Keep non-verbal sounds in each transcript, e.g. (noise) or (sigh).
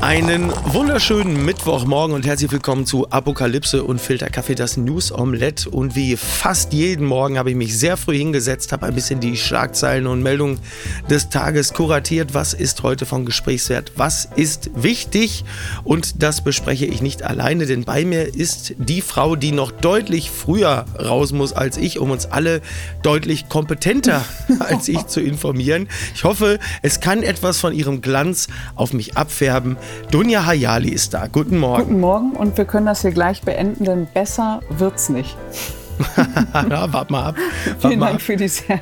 Einen wunderschönen Mittwochmorgen und herzlich willkommen zu Apokalypse und Filterkaffee, das News Omelette. Und wie fast jeden Morgen habe ich mich sehr früh hingesetzt, habe ein bisschen die Schlagzeilen und Meldungen des Tages kuratiert. Was ist heute von Gesprächswert? Was ist wichtig? Und das bespreche ich nicht alleine, denn bei mir ist die Frau, die noch deutlich früher raus muss als ich, um uns alle deutlich kompetenter (laughs) als ich zu informieren. Ich hoffe, es kann etwas von ihrem Glanz auf mich abfärben. Dunja Hayali ist da. Guten Morgen. Guten Morgen und wir können das hier gleich beenden, denn besser wird's nicht. (laughs) Na, wart mal ab. Wart (laughs) Vielen mal Dank ab. für die sehr,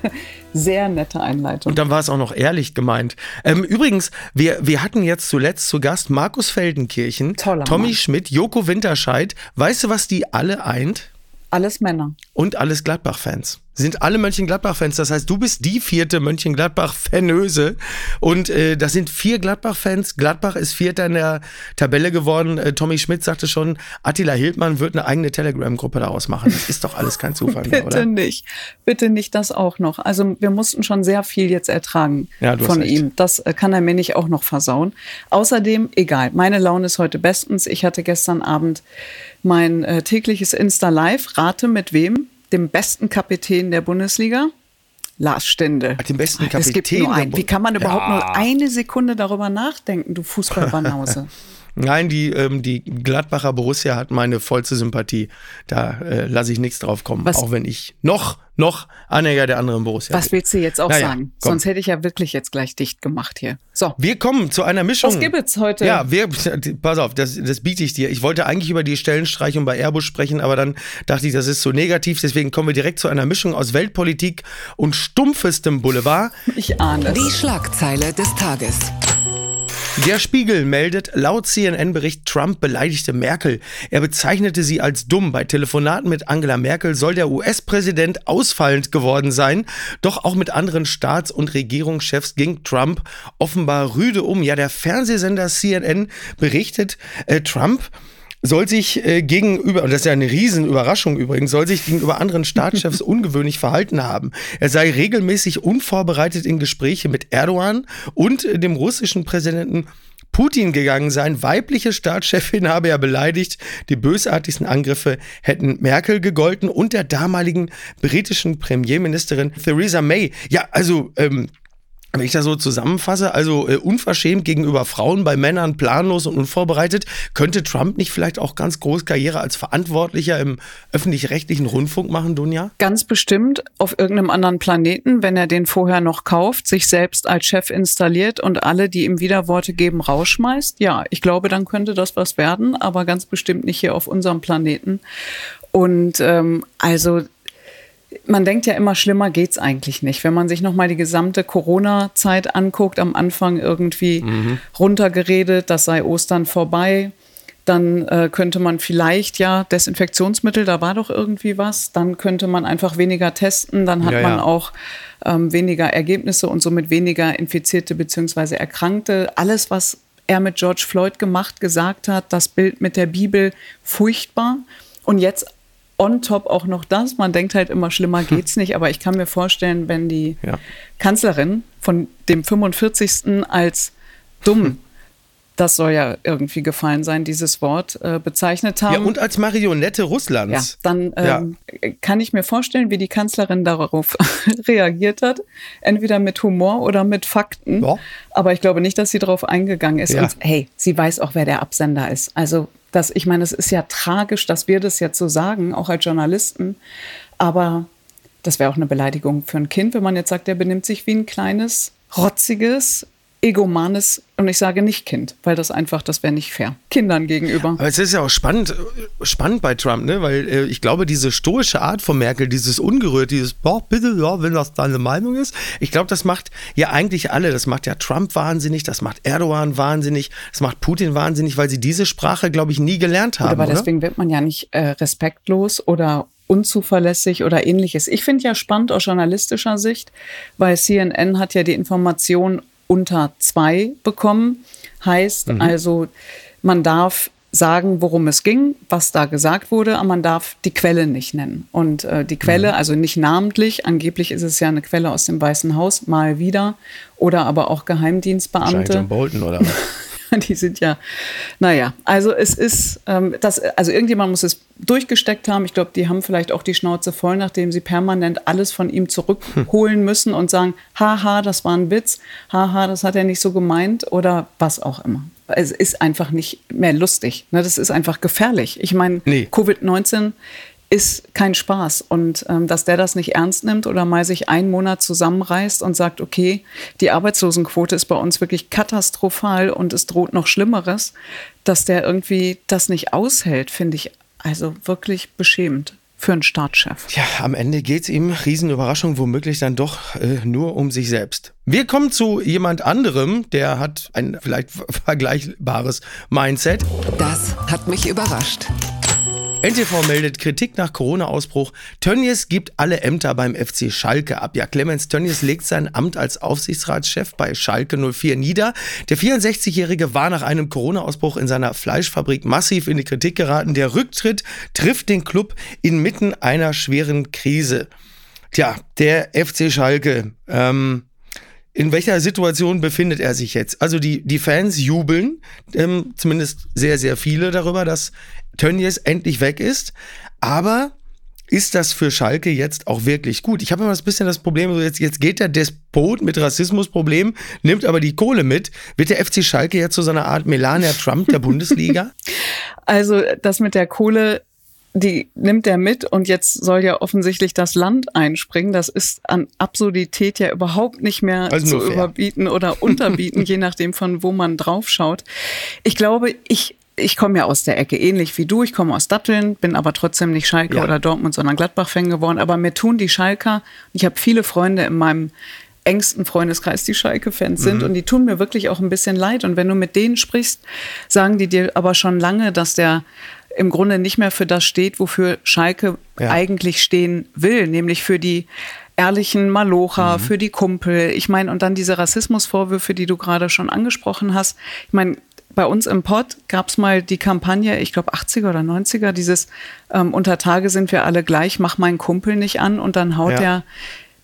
sehr nette Einleitung. Und dann war es auch noch ehrlich gemeint. Ähm, übrigens, wir, wir hatten jetzt zuletzt zu Gast Markus Feldenkirchen, Toller Tommy Mann. Schmidt, Joko Winterscheid. Weißt du, was die alle eint? Alles Männer. Und alles Gladbach-Fans. Sind alle Mönchengladbach-Fans. Das heißt, du bist die vierte Mönchengladbach-Fanöse. Und äh, das sind vier Gladbach-Fans. Gladbach ist Vierter in der Tabelle geworden. Äh, Tommy Schmidt sagte schon, Attila Hildmann wird eine eigene Telegram-Gruppe daraus machen. Das ist doch alles kein Zufall (laughs) mehr, Bitte oder? nicht. Bitte nicht das auch noch. Also wir mussten schon sehr viel jetzt ertragen Ja, von ihm. Das äh, kann er mir nicht auch noch versauen. Außerdem, egal, meine Laune ist heute bestens. Ich hatte gestern Abend mein äh, tägliches Insta-Live. Rate mit wem? Dem besten Kapitän der Bundesliga. Lars Stinde. Den besten Es gibt Kapitän nur einen. Wie kann man überhaupt Ja. nur eine Sekunde darüber nachdenken, du Fußballbanause? (laughs) Nein, die, ähm, die Gladbacher Borussia hat meine vollste Sympathie. Da äh, lasse ich nichts drauf kommen. Was- Auch wenn ich noch, noch Anhänger der anderen Borussia Was bin. willst du jetzt auch Naja, sagen? komm. Sonst hätte ich ja wirklich jetzt gleich dicht gemacht hier. So, Wir kommen zu einer Mischung. was gibt's heute? Ja, wir, pass auf, das, das biete ich dir. Ich wollte eigentlich über die Stellenstreichung bei Airbus sprechen, aber dann dachte ich, das ist so negativ. Deswegen kommen wir direkt zu einer Mischung aus Weltpolitik und stumpfestem Boulevard. Ich ahne es. Die Schlagzeile des Tages. Der Spiegel meldet, laut CNN-Bericht, Trump beleidigte Merkel. Er bezeichnete sie als dumm. Bei Telefonaten mit Angela Merkel soll der US-Präsident ausfallend geworden sein. Doch auch mit anderen Staats- und Regierungschefs ging Trump offenbar rüde um. Ja, der Fernsehsender CNN berichtet, äh, Trump soll sich äh, gegenüber, und das ist ja eine Riesenüberraschung übrigens, soll sich gegenüber anderen (laughs) Staatschefs ungewöhnlich verhalten haben. Er sei regelmäßig unvorbereitet in Gespräche mit Erdogan und äh, dem russischen Präsidenten Putin gegangen sein. Weibliche Staatschefin habe er beleidigt. Die bösartigsten Angriffe hätten Merkel gegolten und der damaligen britischen Premierministerin Theresa May. Ja, also, ähm, wenn ich das so zusammenfasse, also äh, unverschämt gegenüber Frauen, bei Männern planlos und unvorbereitet, könnte Trump nicht vielleicht auch ganz groß Karriere als Verantwortlicher im öffentlich-rechtlichen Rundfunk machen, Dunja? Ganz bestimmt auf irgendeinem anderen Planeten, wenn er den vorher noch kauft, sich selbst als Chef installiert und alle, die ihm Widerworte geben, rausschmeißt. Ja, ich glaube, dann könnte das was werden, aber ganz bestimmt nicht hier auf unserem Planeten. Und ähm, also man denkt ja immer, schlimmer geht's eigentlich nicht. Wenn man sich nochmal die gesamte Corona-Zeit anguckt, am Anfang irgendwie runtergeredet, das sei Ostern vorbei. Dann äh, könnte man vielleicht ja Desinfektionsmittel, da war doch irgendwie was. Dann könnte man einfach weniger testen. Dann hat Ja, ja. man auch ähm, weniger Ergebnisse und somit weniger Infizierte bzw. Erkrankte. Alles, was er mit George Floyd gemacht, gesagt hat, das Bild mit der Bibel, furchtbar. Und jetzt on top auch noch das. Man denkt halt immer, schlimmer (laughs) geht's nicht. Aber ich kann mir vorstellen, wenn die Ja. Kanzlerin von dem 45. als dumm, (laughs) das soll ja irgendwie gefallen sein, dieses Wort, äh, bezeichnet haben. Ja, und als Marionette Ja, Russlands. dann Ja. ähm, kann ich mir vorstellen, wie die Kanzlerin darauf (laughs) reagiert hat. Entweder mit Humor oder mit Fakten. Ja. Aber ich glaube nicht, dass sie darauf eingegangen ist. Ja. Und hey, sie weiß auch, wer der Absender ist. Also, das, ich meine, es ist ja tragisch, dass wir das jetzt so sagen, auch als Journalisten. Aber das wäre auch eine Beleidigung für ein Kind, wenn man jetzt sagt, der benimmt sich wie ein kleines, rotziges, egomanes, und ich sage nicht Kind, weil das einfach, das wäre nicht fair. Kindern gegenüber. Aber es ist ja auch spannend, spannend bei Trump, ne? Weil äh, ich glaube, diese stoische Art von Merkel, dieses ungerührt, dieses, boah, bitte, ja, wenn das deine Meinung ist, ich glaube, das macht ja eigentlich alle. Das macht ja Trump wahnsinnig, das macht Erdogan wahnsinnig, das macht Putin wahnsinnig, weil sie diese Sprache, glaube ich, nie gelernt haben. aber oder? deswegen wird man ja nicht äh, respektlos oder unzuverlässig oder ähnliches. Ich finde ja spannend aus journalistischer Sicht, weil CNN hat ja die Information unter zwei bekommen. Heißt also, man darf sagen, worum es ging, was da gesagt wurde, aber man darf die Quelle nicht nennen. Und äh, die Quelle, mhm. also nicht namentlich, angeblich ist es ja eine Quelle aus dem Weißen Haus, mal wieder, oder aber auch Geheimdienstbeamte. John Bolton oder was? (laughs) (laughs) die sind ja, naja, also es ist, ähm, das, also irgendjemand muss es durchgesteckt haben. Ich glaube, die haben vielleicht auch die Schnauze voll, nachdem sie permanent alles von ihm zurückholen müssen und sagen, haha, das war ein Witz, haha, das hat er nicht so gemeint oder was auch immer. Es ist einfach nicht mehr lustig. Ne? Das ist einfach gefährlich. Ich meine, nee. Covid-19 ist kein Spaß. Und ähm, dass der das nicht ernst nimmt oder mal sich einen Monat zusammenreißt und sagt, okay, die Arbeitslosenquote ist bei uns wirklich katastrophal und es droht noch Schlimmeres, dass der irgendwie das nicht aushält, finde ich also wirklich beschämend für einen Staatschef. Ja, am Ende geht es ihm, Riesenüberraschung, womöglich dann doch äh, nur um sich selbst. Wir kommen zu jemand anderem, der hat ein vielleicht vergleichbares Mindset. Das hat mich überrascht. NTV meldet Kritik nach Corona-Ausbruch. Tönnies gibt alle Ämter beim FC Schalke ab. Ja, Clemens Tönnies legt sein Amt als Aufsichtsratschef bei Schalke 04 nieder. Der 64-Jährige war nach einem Corona-Ausbruch in seiner Fleischfabrik massiv in die Kritik geraten. Der Rücktritt trifft den Club inmitten einer schweren Krise. Tja, der FC Schalke. Ähm, in welcher Situation befindet er sich jetzt? Also die, die Fans jubeln, ähm, zumindest sehr, sehr viele darüber, dass Tönnies endlich weg ist. Aber ist das für Schalke jetzt auch wirklich gut? Ich habe immer ein bisschen das Problem, so jetzt, jetzt geht der Despot mit Rassismusproblem, nimmt aber die Kohle mit. Wird der FC Schalke jetzt zu so einer Art Melania Trump der Bundesliga? (laughs) (laughs) Also das mit der Kohle die nimmt er mit und jetzt soll ja offensichtlich das Land einspringen. Das ist an Absurdität ja überhaupt nicht mehr also zu überbieten oder unterbieten, (laughs) je nachdem von wo man draufschaut. Ich glaube, ich ich komme ja aus der Ecke, ähnlich wie du. Ich komme aus Datteln, bin aber trotzdem nicht Schalke ja. oder Dortmund, sondern Gladbach-Fan geworden. Aber mir tun die Schalker, ich habe viele Freunde in meinem engsten Freundeskreis, die Schalke-Fans sind. Mhm. Und die tun mir wirklich auch ein bisschen leid. Und wenn du mit denen sprichst, sagen die dir aber schon lange, dass der im Grunde nicht mehr für das steht, wofür Schalke ja. eigentlich stehen will, nämlich für die ehrlichen Malocher, mhm. für die Kumpel. Ich meine, und dann diese Rassismusvorwürfe, die du gerade schon angesprochen hast. Ich meine, bei uns im Pod gab es mal die Kampagne, ich glaube 80er oder 90er, dieses ähm, Unter Tage sind wir alle gleich, mach meinen Kumpel nicht an und dann haut ja. er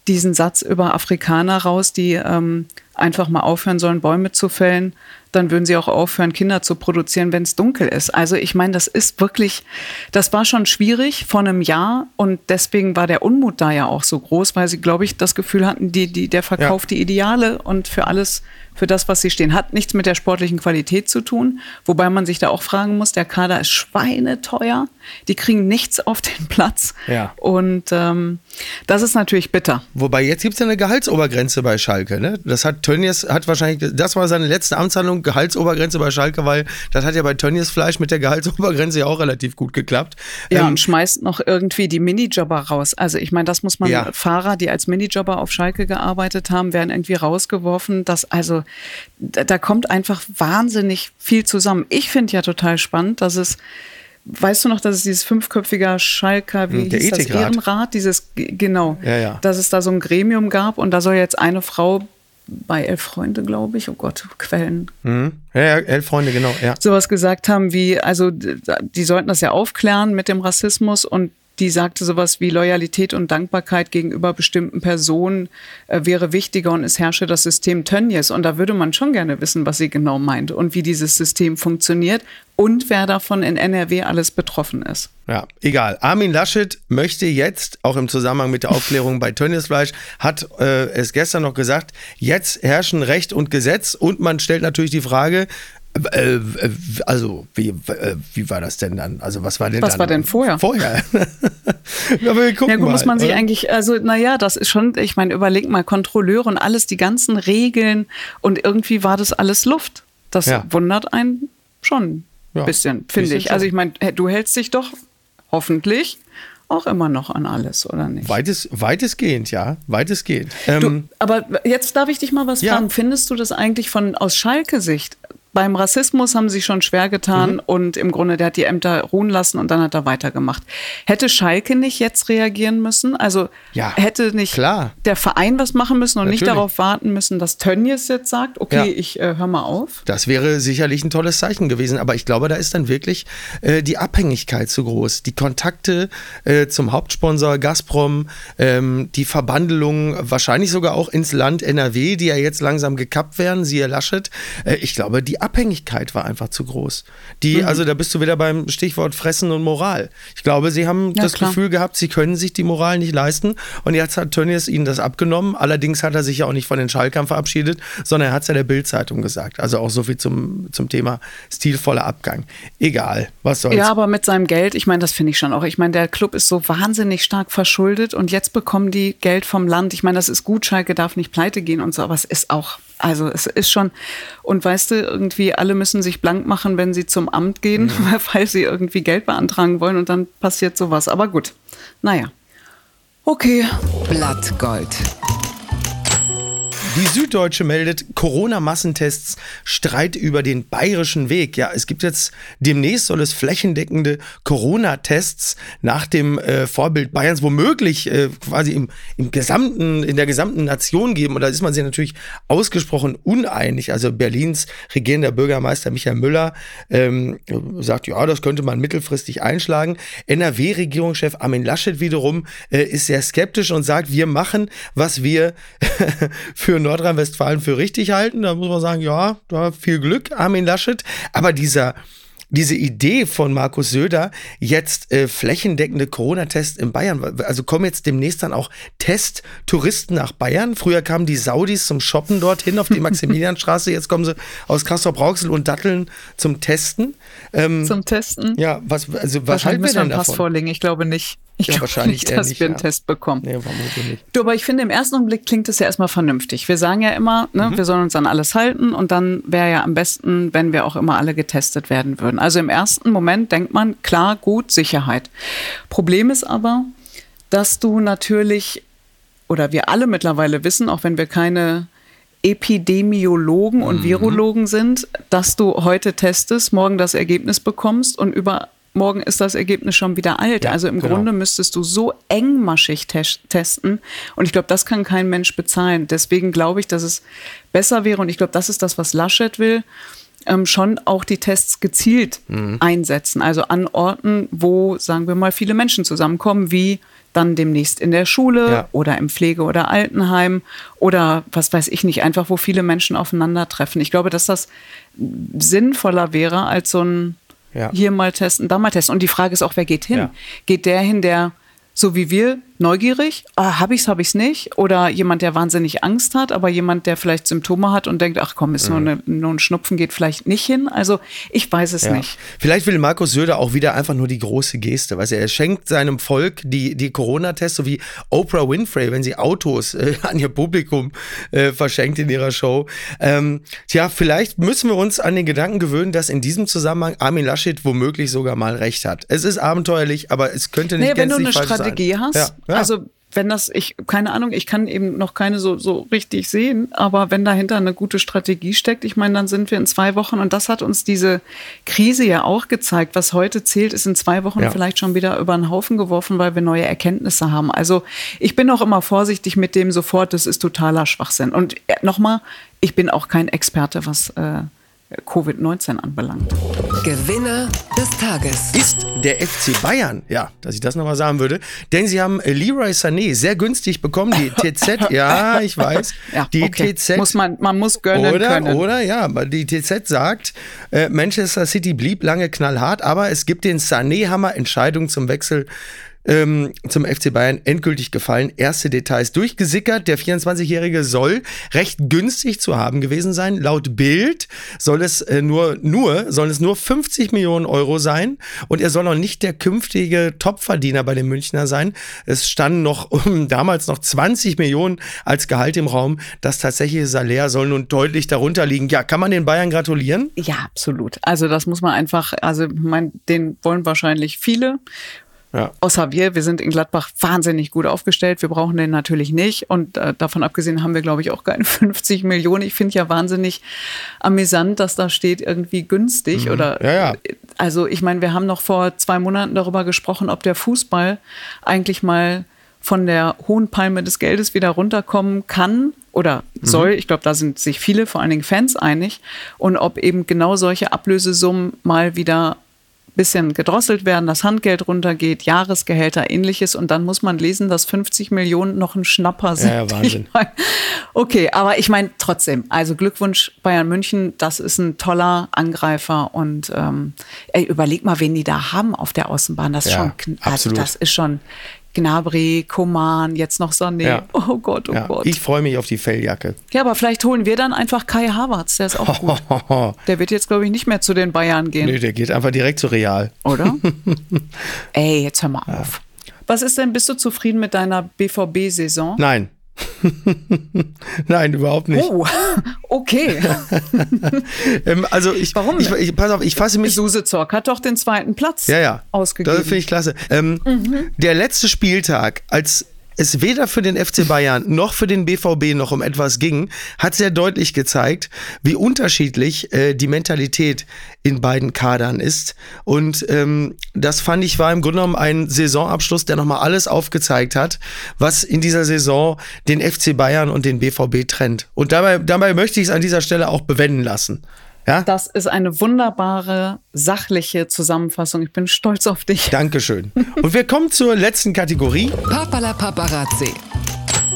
diesen Satz über Afrikaner raus, die ähm, einfach mal aufhören sollen, Bäume zu fällen dann würden sie auch aufhören, Kinder zu produzieren, wenn es dunkel ist. Also ich meine, das ist wirklich, das war schon schwierig vor einem Jahr und deswegen war der Unmut da ja auch so groß, weil sie, glaube ich, das Gefühl hatten, die, die, der verkauft ja. die Ideale und für alles, für das, was sie stehen, hat nichts mit der sportlichen Qualität zu tun. Wobei man sich da auch fragen muss, der Kader ist schweineteuer, die kriegen nichts auf den Platz. Ja. Und ähm, das ist natürlich bitter. Wobei jetzt gibt es ja eine Gehaltsobergrenze bei Schalke. Ne? Das hat Tönnies, hat wahrscheinlich, das war seine letzte Amtshandlung Gehaltsobergrenze bei Schalke, weil das hat ja bei Tönnies Fleisch mit der Gehaltsobergrenze ja auch relativ gut geklappt. Ja, ähm, und schmeißt noch irgendwie die Minijobber raus. Also ich meine, das muss man, ja. Fahrer, die als Minijobber auf Schalke gearbeitet haben, werden irgendwie rausgeworfen. Das, also da, da kommt einfach wahnsinnig viel zusammen. Ich finde ja total spannend, dass es Weißt du noch, dass es dieses fünfköpfige Schalker, wie Der hieß das, Ehrenrat, dieses, genau, ja, ja. dass es da so ein Gremium gab und da soll jetzt eine Frau bei Elf Freunde, glaube ich, oh Gott, Quellen. Mhm. Ja, ja, Elf Freunde, genau, ja. Sowas gesagt haben wie, also die sollten das ja aufklären mit dem Rassismus und die sagte sowas wie Loyalität und Dankbarkeit gegenüber bestimmten Personen äh, wäre wichtiger und es herrsche das System Tönnies. Und da würde man schon gerne wissen, was sie genau meint und wie dieses System funktioniert und wer davon in NRW alles betroffen ist. Ja, egal. Armin Laschet möchte jetzt, auch im Zusammenhang mit der (laughs) Aufklärung bei Tönnies Fleisch, hat äh, es gestern noch gesagt, jetzt herrschen Recht und Gesetz und man stellt natürlich die Frage, äh, äh, also, wie, äh, wie war das denn dann? Also, was war denn Was war denn vorher? Vorher. (laughs) (laughs) Aber wir gucken ja, gut, mal, muss man sich eigentlich, also, naja, das ist schon, ich meine, überleg mal, Kontrolleure und alles, die ganzen Regeln und irgendwie war das alles Luft. Das ja. wundert einen schon ein ja, bisschen, finde ich. Also, ich meine, du hältst dich doch hoffentlich auch immer noch an alles, oder nicht? Weites, weitestgehend, ja, weitestgehend. Ähm, du, aber jetzt darf ich dich mal was fragen. Findest du das eigentlich von aus Schalke-Sicht beim Rassismus haben sie schon schwer getan mhm. und im Grunde, der hat die Ämter ruhen lassen und dann hat er weitergemacht. Hätte Schalke nicht jetzt reagieren müssen? Also ja, hätte nicht klar. der Verein was machen müssen und Natürlich. nicht darauf warten müssen, dass Tönnies jetzt sagt, okay, ja. ich äh, hör mal auf? Das wäre sicherlich ein tolles Zeichen gewesen, aber ich glaube, da ist dann wirklich äh, die Abhängigkeit zu groß. Die Kontakte äh, zum Hauptsponsor Gazprom, ähm, die Verbandelung wahrscheinlich sogar auch ins Land NRW, die ja jetzt langsam gekappt werden, siehe Laschet. Äh, ich glaube, die Abhängigkeit war einfach zu groß. Die, mhm. also da bist du wieder beim Stichwort Fressen und Moral. Ich glaube, sie haben ja, das klar. Gefühl gehabt, sie können sich die Moral nicht leisten und jetzt hat Tönnies ihnen das abgenommen. Allerdings hat er sich ja auch nicht von den Schalkern verabschiedet, sondern er hat es ja der Bild-Zeitung gesagt. Also auch so viel zum, zum Thema stilvoller Abgang. Egal, was soll's. Ja, aber mit seinem Geld, ich meine, das finde ich schon auch. Ich meine, der Club ist so wahnsinnig stark verschuldet und jetzt bekommen die Geld vom Land. Ich meine, das ist gut, Schalke darf nicht pleite gehen und so, aber es ist auch also es ist schon, und weißt du, irgendwie alle müssen sich blank machen, wenn sie zum Amt gehen, mhm. (laughs) weil sie irgendwie Geld beantragen wollen und dann passiert sowas. Aber gut, naja. Okay. Blattgold. Die Süddeutsche meldet Corona-Massentests Streit über den bayerischen Weg. Ja, es gibt jetzt demnächst soll es flächendeckende Corona-Tests nach dem äh, Vorbild Bayerns womöglich äh, quasi im, im gesamten, in der gesamten Nation geben. Und da ist man sich natürlich ausgesprochen uneinig. Also Berlins regierender Bürgermeister Michael Müller ähm, sagt, ja, das könnte man mittelfristig einschlagen. NRW-Regierungschef Armin Laschet wiederum äh, ist sehr skeptisch und sagt, wir machen, was wir (laughs) für Nordrhein-Westfalen für richtig halten. Da muss man sagen, ja, da viel Glück, Armin Laschet. Aber dieser diese Idee von Markus Söder, jetzt äh, flächendeckende Corona-Tests in Bayern, also kommen jetzt demnächst dann auch Testtouristen nach Bayern. Früher kamen die Saudis zum Shoppen dorthin auf die (laughs) Maximilianstraße, jetzt kommen sie aus Castrop-Rauxel und Datteln zum Testen. Ähm, zum Testen? Ja, was, also, was halten wir denn davon? Pass vorlegen, ich glaube nicht. Ich ja, glaube wahrscheinlich nicht, dass nicht, wir einen ja. Test bekommen. Nee, nicht. Du, aber ich finde, im ersten Augenblick klingt es ja erstmal vernünftig. Wir sagen ja immer, ne, mhm. wir sollen uns an alles halten und dann wäre ja am besten, wenn wir auch immer alle getestet werden würden. Also im ersten Moment denkt man, klar, gut, Sicherheit. Problem ist aber, dass du natürlich, oder wir alle mittlerweile wissen, auch wenn wir keine Epidemiologen und mhm. Virologen sind, dass du heute testest, morgen das Ergebnis bekommst und über morgen ist das Ergebnis schon wieder alt. Ja, also im genau. Grunde müsstest du so engmaschig te testen. Und ich glaube, das kann kein Mensch bezahlen. Deswegen glaube ich, dass es besser wäre, und ich glaube, das ist das, was Laschet will, ähm, schon auch die Tests gezielt mhm. einsetzen. Also an Orten, wo, sagen wir mal, viele Menschen zusammenkommen, wie dann demnächst in der Schule ja. oder im Pflege- oder Altenheim oder was weiß ich nicht, einfach wo viele Menschen aufeinandertreffen. Ich glaube, dass das sinnvoller wäre als so ein ja. Hier mal testen, da mal testen. Und die Frage ist auch, wer geht hin? Ja. Geht der hin, der so wie wir neugierig, ah, habe ich's, habe ich's nicht, oder jemand, der wahnsinnig Angst hat, aber jemand, der vielleicht Symptome hat und denkt, ach komm, ist mhm. nur, eine, nur ein Schnupfen, geht vielleicht nicht hin. Also ich weiß es ja. nicht. Vielleicht will Markus Söder auch wieder einfach nur die große Geste, weißt du, er schenkt seinem Volk die, die Corona-Tests, so wie Oprah Winfrey, wenn sie Autos äh, (laughs) an ihr Publikum äh, verschenkt in ihrer Show. Ähm, tja, vielleicht müssen wir uns an den Gedanken gewöhnen, dass in diesem Zusammenhang Armin Laschet womöglich sogar mal recht hat. Es ist abenteuerlich, aber es könnte nicht nee, gänzlich falsch sein. Strategie hast. Ja, ja. Also wenn das, ich, keine Ahnung, ich kann eben noch keine so, so richtig sehen, aber wenn dahinter eine gute Strategie steckt, ich meine, dann sind wir in zwei Wochen und das hat uns diese Krise ja auch gezeigt. Was heute zählt, ist in zwei Wochen ja. vielleicht schon wieder über den Haufen geworfen, weil wir neue Erkenntnisse haben. Also ich bin auch immer vorsichtig mit dem sofort, das ist totaler Schwachsinn. Und äh, nochmal, ich bin auch kein Experte, was äh, Covid-19 anbelangt. Gewinner des Tages ist der FC Bayern. Ja, dass ich das nochmal sagen würde. Denn sie haben Leroy Sané sehr günstig bekommen. Die (laughs) TZ, ja, ich weiß. Ja, die okay. TZ. Muss man, man muss gönnen oder, können. Oder, ja, die TZ sagt, äh, Manchester City blieb lange knallhart, aber es gibt den Sané-Hammer Entscheidung zum Wechsel ähm, zum FC Bayern endgültig gefallen. Erste Details durchgesickert. Der 24-Jährige soll recht günstig zu haben gewesen sein. Laut Bild soll es äh, nur, nur, sollen es nur 50 Millionen Euro sein. Und er soll noch nicht der künftige Topverdiener bei den Münchner sein. Es standen noch um, damals noch 20 Millionen als Gehalt im Raum. Das tatsächliche Salär soll nun deutlich darunter liegen. Ja, kann man den Bayern gratulieren? Ja, absolut. Also das muss man einfach, also mein, den wollen wahrscheinlich viele Ja. Außer wir, wir sind in Gladbach wahnsinnig gut aufgestellt. Wir brauchen den natürlich nicht. Und äh, davon abgesehen haben wir, glaube ich, auch keine (laughs) 50 Millionen. Ich finde ja wahnsinnig amüsant, dass da steht irgendwie günstig oder. Mhm. Ja, ja. Also ich meine, wir haben noch vor zwei Monaten darüber gesprochen, ob der Fußball eigentlich mal von der hohen Palme des Geldes wieder runterkommen kann oder soll. Ich glaube, da sind sich viele, vor allen Dingen Fans, einig. Und ob eben genau solche Ablösesummen mal wieder bisschen gedrosselt werden, das Handgeld runtergeht, Jahresgehälter, ähnliches. Und dann muss man lesen, dass 50 Millionen noch ein Schnapper sind. ja, Wahnsinn. Ich mein, okay, aber ich meine trotzdem, also Glückwunsch Bayern München, das ist ein toller Angreifer. Und ähm, ey, überleg mal, wen die da haben auf der Außenbahn. Das ist Ja, schon, also das ist schon Gnabry, Koman, jetzt noch Sané. Ja. (laughs) Oh Gott, oh Ja, Gott. ich freue mich auf die Felljacke. ja, aber vielleicht holen wir dann einfach Kai Havertz, der ist auch gut. (laughs) Der wird jetzt, glaube ich, nicht mehr zu den Bayern gehen. Nee, der geht einfach direkt zu Real. oder? (laughs) Ey, jetzt hör mal auf. Was ist denn, bist du zufrieden mit deiner BVB-Saison? Nein. (laughs) Nein, überhaupt nicht. Oh, okay. (laughs) Ähm, also ich, Warum ich, ich, pass auf, ich fasse mich Suse Zorc hat doch den zweiten Platz Ja, ja. ausgegeben. Das finde ich klasse. Ähm, Der letzte Spieltag, als es weder für den FC Bayern noch für den BVB noch um etwas ging, hat sehr deutlich gezeigt, wie unterschiedlich äh, die Mentalität in beiden Kadern ist. Und ähm, das fand ich war im Grunde genommen ein Saisonabschluss, der nochmal alles aufgezeigt hat, was in dieser Saison den FC Bayern und den BVB trennt. Und dabei, dabei möchte ich es an dieser Stelle auch bewenden lassen. Ja, Das ist eine wunderbare, sachliche Zusammenfassung. Ich bin stolz auf dich. Dankeschön. Und wir kommen zur letzten Kategorie. Papala Paparazzi.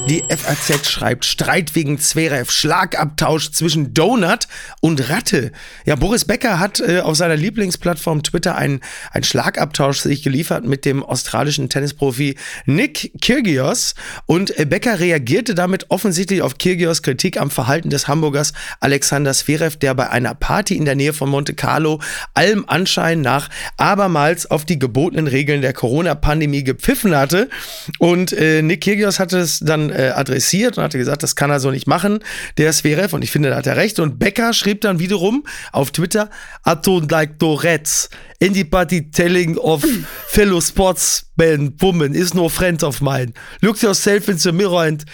Die FAZ schreibt Streit wegen Zverev, Schlagabtausch zwischen Donut und Ratte. Ja, Boris Becker hat äh, auf seiner Lieblingsplattform Twitter einen, einen Schlagabtausch sich geliefert mit dem australischen Tennisprofi Nick Kyrgios. Und äh, Becker reagierte damit offensichtlich auf Kyrgios Kritik am Verhalten des Hamburgers Alexander Zverev, der bei einer Party in der Nähe von Monte Carlo allem Anschein nach abermals auf die gebotenen Regeln der Corona-Pandemie gepfiffen hatte. Und äh, Nick Kyrgios hatte es dann äh, adressiert und hatte gesagt, das kann er so nicht machen, der Zverev. Und ich finde, da hat er recht. Und Becker schrieb dann wiederum auf Twitter, don't like Tourette's. Anybody telling of fellow sportsmen, woman is no friend of mine. Look yourself in the mirror and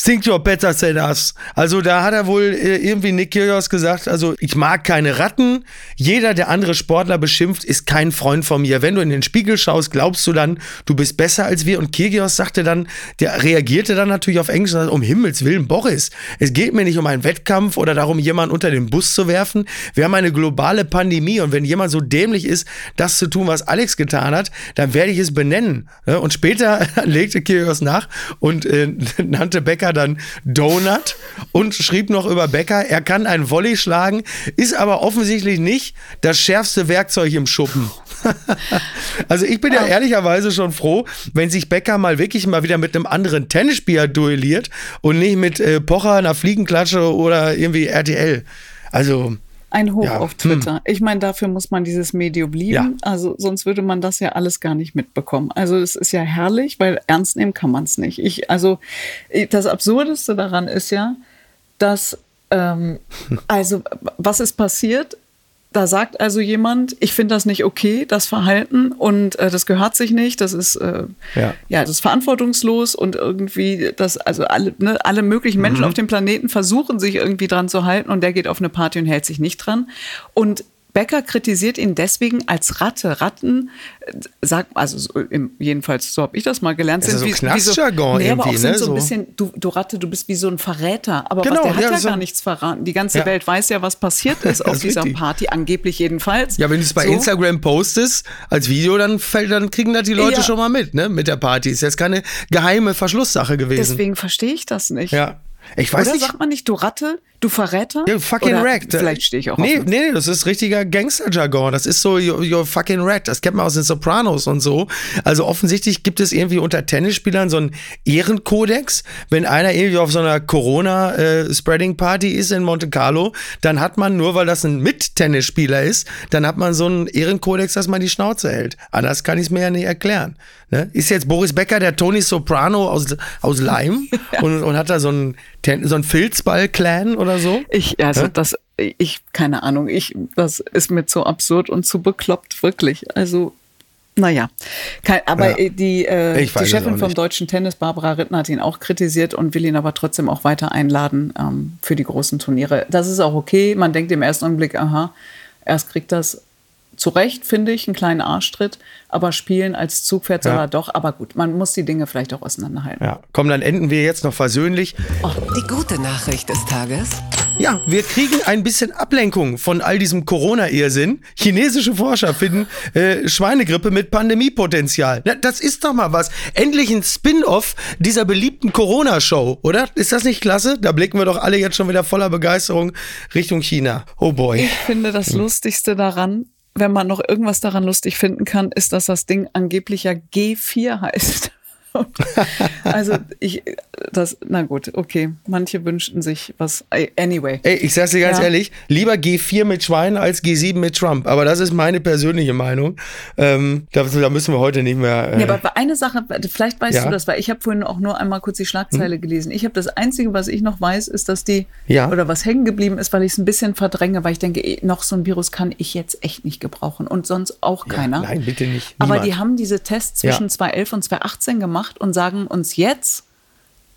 Think you're better than us. Also da hat er wohl äh, irgendwie Nick Kyrgios gesagt, also ich mag keine Ratten. Jeder, der andere Sportler beschimpft, ist kein Freund von mir. Wenn du in den Spiegel schaust, glaubst du dann, du bist besser als wir. Und Kyrgios sagte dann, der reagierte dann natürlich auf Englisch und sagte, um Himmels Willen, Boris, es geht mir nicht um einen Wettkampf oder darum, jemanden unter den Bus zu werfen. Wir haben eine globale Pandemie und wenn jemand so dämlich ist, das zu tun, was Alex getan hat, dann werde ich es benennen. Ne? Und später (laughs) legte Kyrgios nach und äh, (laughs) nannte Becker dann Donut und schrieb noch über Becker, er kann einen Volley schlagen, ist aber offensichtlich nicht das schärfste Werkzeug im Schuppen. (laughs) also ich bin ja ehrlicherweise schon froh, wenn sich Becker mal wirklich mal wieder mit einem anderen Tennisspieler duelliert und nicht mit äh, Pocher, einer Fliegenklatsche oder irgendwie RTL. Also Ein Hoch Ja, auf Twitter. Ich meine, dafür muss man dieses Medium lieben. Ja. Also sonst würde man das ja alles gar nicht mitbekommen. Also es ist ja herrlich, weil ernst nehmen kann man es nicht. Ich, also ich- das Absurdeste daran ist ja, dass ähm, (laughs) also was ist passiert? Da sagt also jemand, ich finde das nicht okay, das Verhalten und äh, das gehört sich nicht, das ist äh, Ja. ja, das ist verantwortungslos und irgendwie, das, also alle, ne, alle möglichen Menschen auf dem Planeten versuchen sich irgendwie dran zu halten und der geht auf eine Party und hält sich nicht dran. Und Becker kritisiert ihn deswegen als Ratte. Ratten, äh, sagt, also so, im, jedenfalls, so habe ich das mal gelernt. Das sind so Knastjargon nee, aber auch irgendwie, sind ne? so ein So. bisschen, du, du Ratte, du bist wie so ein Verräter. Aber Genau, was, der hat ja, ja, so- gar nichts verraten. Die ganze Ja. Welt weiß ja, was passiert ist (laughs) auf ist dieser richtig. Party, angeblich jedenfalls. Ja, wenn du es bei So. Instagram postest als Video, dann fällt, dann kriegen das die Leute Ja. schon mal mit, ne? Mit der Party. Ist jetzt keine geheime Verschlusssache gewesen. Deswegen verstehe ich das nicht. ja. Ich weiß Oder nicht. sagt man nicht, du Ratte, du Verräter? Ja, fucking Oder wrecked. Vielleicht stehe ich auch nee, auf. Nee, nee, das ist richtiger Gangster-Jargon. Das ist so, you're, you're fucking wrecked. Das kennt man aus den Sopranos und so. Also offensichtlich gibt es irgendwie unter Tennisspielern so einen Ehrenkodex. Wenn einer irgendwie auf so einer Corona-Spreading-Party ist in Monte Carlo, dann hat man, nur weil das ein Mit-Tennisspieler ist, dann hat man so einen Ehrenkodex, dass man die Schnauze hält. Anders kann ich es mir ja nicht erklären. Ne? Ist jetzt Boris Becker der Tony Soprano aus, aus Leim (laughs) und, und hat da so einen, so einen Filzball-Clan oder so? Ich, also Hä? das, ich, keine Ahnung, ich, das ist mir zu absurd und zu bekloppt, wirklich. Also Naja, Kein, aber Ja. die, äh, Ich weiß die Chefin vom deutschen Tennis, Barbara Rittner, hat ihn auch kritisiert und will ihn aber trotzdem auch weiter einladen ähm, für die großen Turniere. Das ist auch okay. Man denkt im ersten Augenblick, aha, erst kriegt das zu Recht, finde ich, einen kleinen Arschtritt, aber spielen als Zugpferd soll Ja. er doch. Aber gut, man muss die Dinge vielleicht auch auseinanderhalten. Ja, komm, dann enden wir jetzt noch versöhnlich. Die gute Nachricht des Tages. Ja, wir kriegen ein bisschen Ablenkung von all diesem Corona-Irrsinn. Chinesische Forscher finden äh, Schweinegrippe mit Pandemiepotenzial. Na, das ist doch mal was. Endlich ein Spin-off dieser beliebten Corona-Show, oder? Ist das nicht klasse? Da blicken wir doch alle jetzt schon wieder voller Begeisterung Richtung China. Oh boy. Ich finde das Lustigste daran, wenn man noch irgendwas daran lustig finden kann, ist, dass das Ding angeblich ja G4 heißt. (laughs) also ich, das, na gut, okay. Manche wünschten sich was. Anyway. Ey, ich sag's dir ganz Ja. ehrlich, lieber G4 mit Schwein als G7 mit Trump. Aber das ist meine persönliche Meinung. Ähm, da, da müssen wir heute nicht mehr. Äh, Ja, aber eine Sache, vielleicht weißt Ja. du das, weil ich habe vorhin auch nur einmal kurz die Schlagzeile gelesen. Ich habe das Einzige, was ich noch weiß, ist, dass die, Ja. oder was hängen geblieben ist, weil ich es ein bisschen verdränge, weil ich denke, eh, noch so ein Virus kann ich jetzt echt nicht gebrauchen und sonst auch keiner. nein, bitte nicht. Aber Niemand. die haben diese Tests zwischen Ja. 2011 und 2018 gemacht und sagen uns jetzt,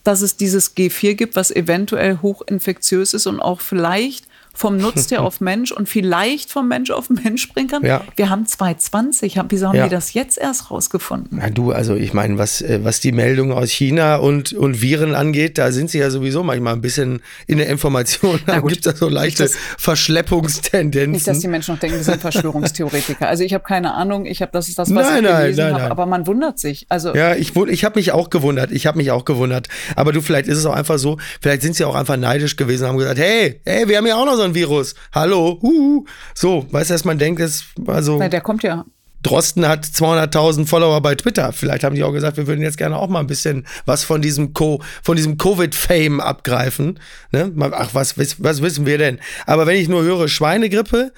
dass es dieses G4 gibt, was eventuell hochinfektiös ist und auch vielleicht vom Nutztier (laughs) auf Mensch und vielleicht vom Mensch auf Mensch springen kann. Ja. Wir haben 2020. Haben- Wieso haben Ja. die das jetzt erst rausgefunden? Na du, also ich meine, was, äh, was die Meldungen aus China und, und Viren angeht, da sind sie ja sowieso manchmal ein bisschen in der Information. (laughs) Da gibt es da so leichte Nicht, dass- Verschleppungstendenzen. Nicht, dass die Menschen noch denken, wir sind Verschwörungstheoretiker. Also ich habe keine Ahnung, ich habe das ist das, was Nein, ich nein, gelesen nein, habe, nein. aber man wundert sich. Also Ja, ich, ich habe mich auch gewundert. Ich habe mich auch gewundert. Aber du, vielleicht ist es auch einfach so, vielleicht sind sie auch einfach neidisch gewesen und haben gesagt, hey, hey, wir haben ja auch noch so ein Virus. Hallo, huhu. So, weißt du, dass man denkt, es, also na, der kommt ja Drosten hat 200.000 Follower bei Twitter. Vielleicht haben die auch gesagt, wir würden jetzt gerne auch mal ein bisschen was von diesem Co von diesem Covid-Fame abgreifen. Ne? Ach, was, was wissen wir denn? Aber wenn ich nur höre Schweinegrippe,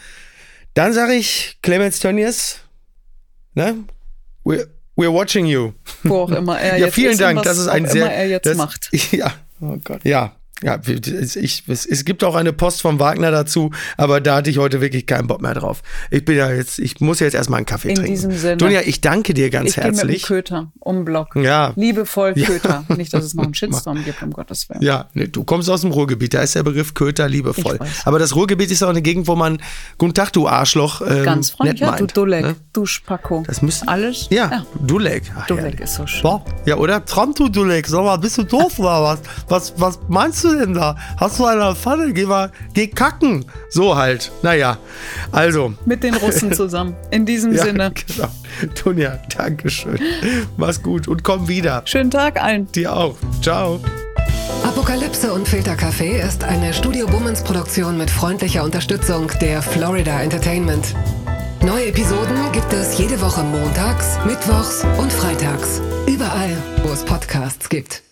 dann sage ich Clemens Tönnies, ne? We're, we're watching you. wo auch immer er (laughs) ja, jetzt vielen ist Dank. Das ist ein sehr. immer er jetzt das, macht. (laughs) Ja, oh Gott. Ja. Ja, es- ich, es, gibt auch eine Post vom Wagner dazu, aber da hatte ich heute wirklich keinen Bock mehr drauf. Ich bin ja jetzt, ich muss jetzt erstmal einen Kaffee In trinken. diesem Sinne. Dunja, ich danke dir ganz Ich gehe mit dem herzlich. Köter um Block. Ja. Liebevoll Köter. Nicht, dass es noch einen (laughs) Shitstorm gibt, um Gottes Willen. Ja, nee, du kommst aus dem Ruhrgebiet, da ist der Begriff Köter liebevoll. Ich. Aber das Ruhrgebiet ist auch eine Gegend, wo man, guten Tag, du Arschloch, ähm, Ganz freundlich. Ja, du meint, Dulek, ne? du Spacko. Das müsste, Alles? Ja, Dulek. Ach, Dulek ist so schön. Boah. Ja, oder? Trump, du Dulek, sag mal, bist du doof oder was? Was, was meinst du denn da? Hast du eine Pfanne? Geh mal, geh kacken. So halt. Naja, also. Mit den Russen zusammen. In diesem (laughs) Ja, Sinne. genau. Tunja, Dankeschön. Mach's gut und komm wieder. Schönen Tag allen. Dir auch. Ciao. Apokalypse und Filterkaffee ist eine Studio Bummens Produktion mit freundlicher Unterstützung der Florida Entertainment. Neue Episoden gibt es jede Woche montags, mittwochs und freitags. Überall, wo es Podcasts gibt.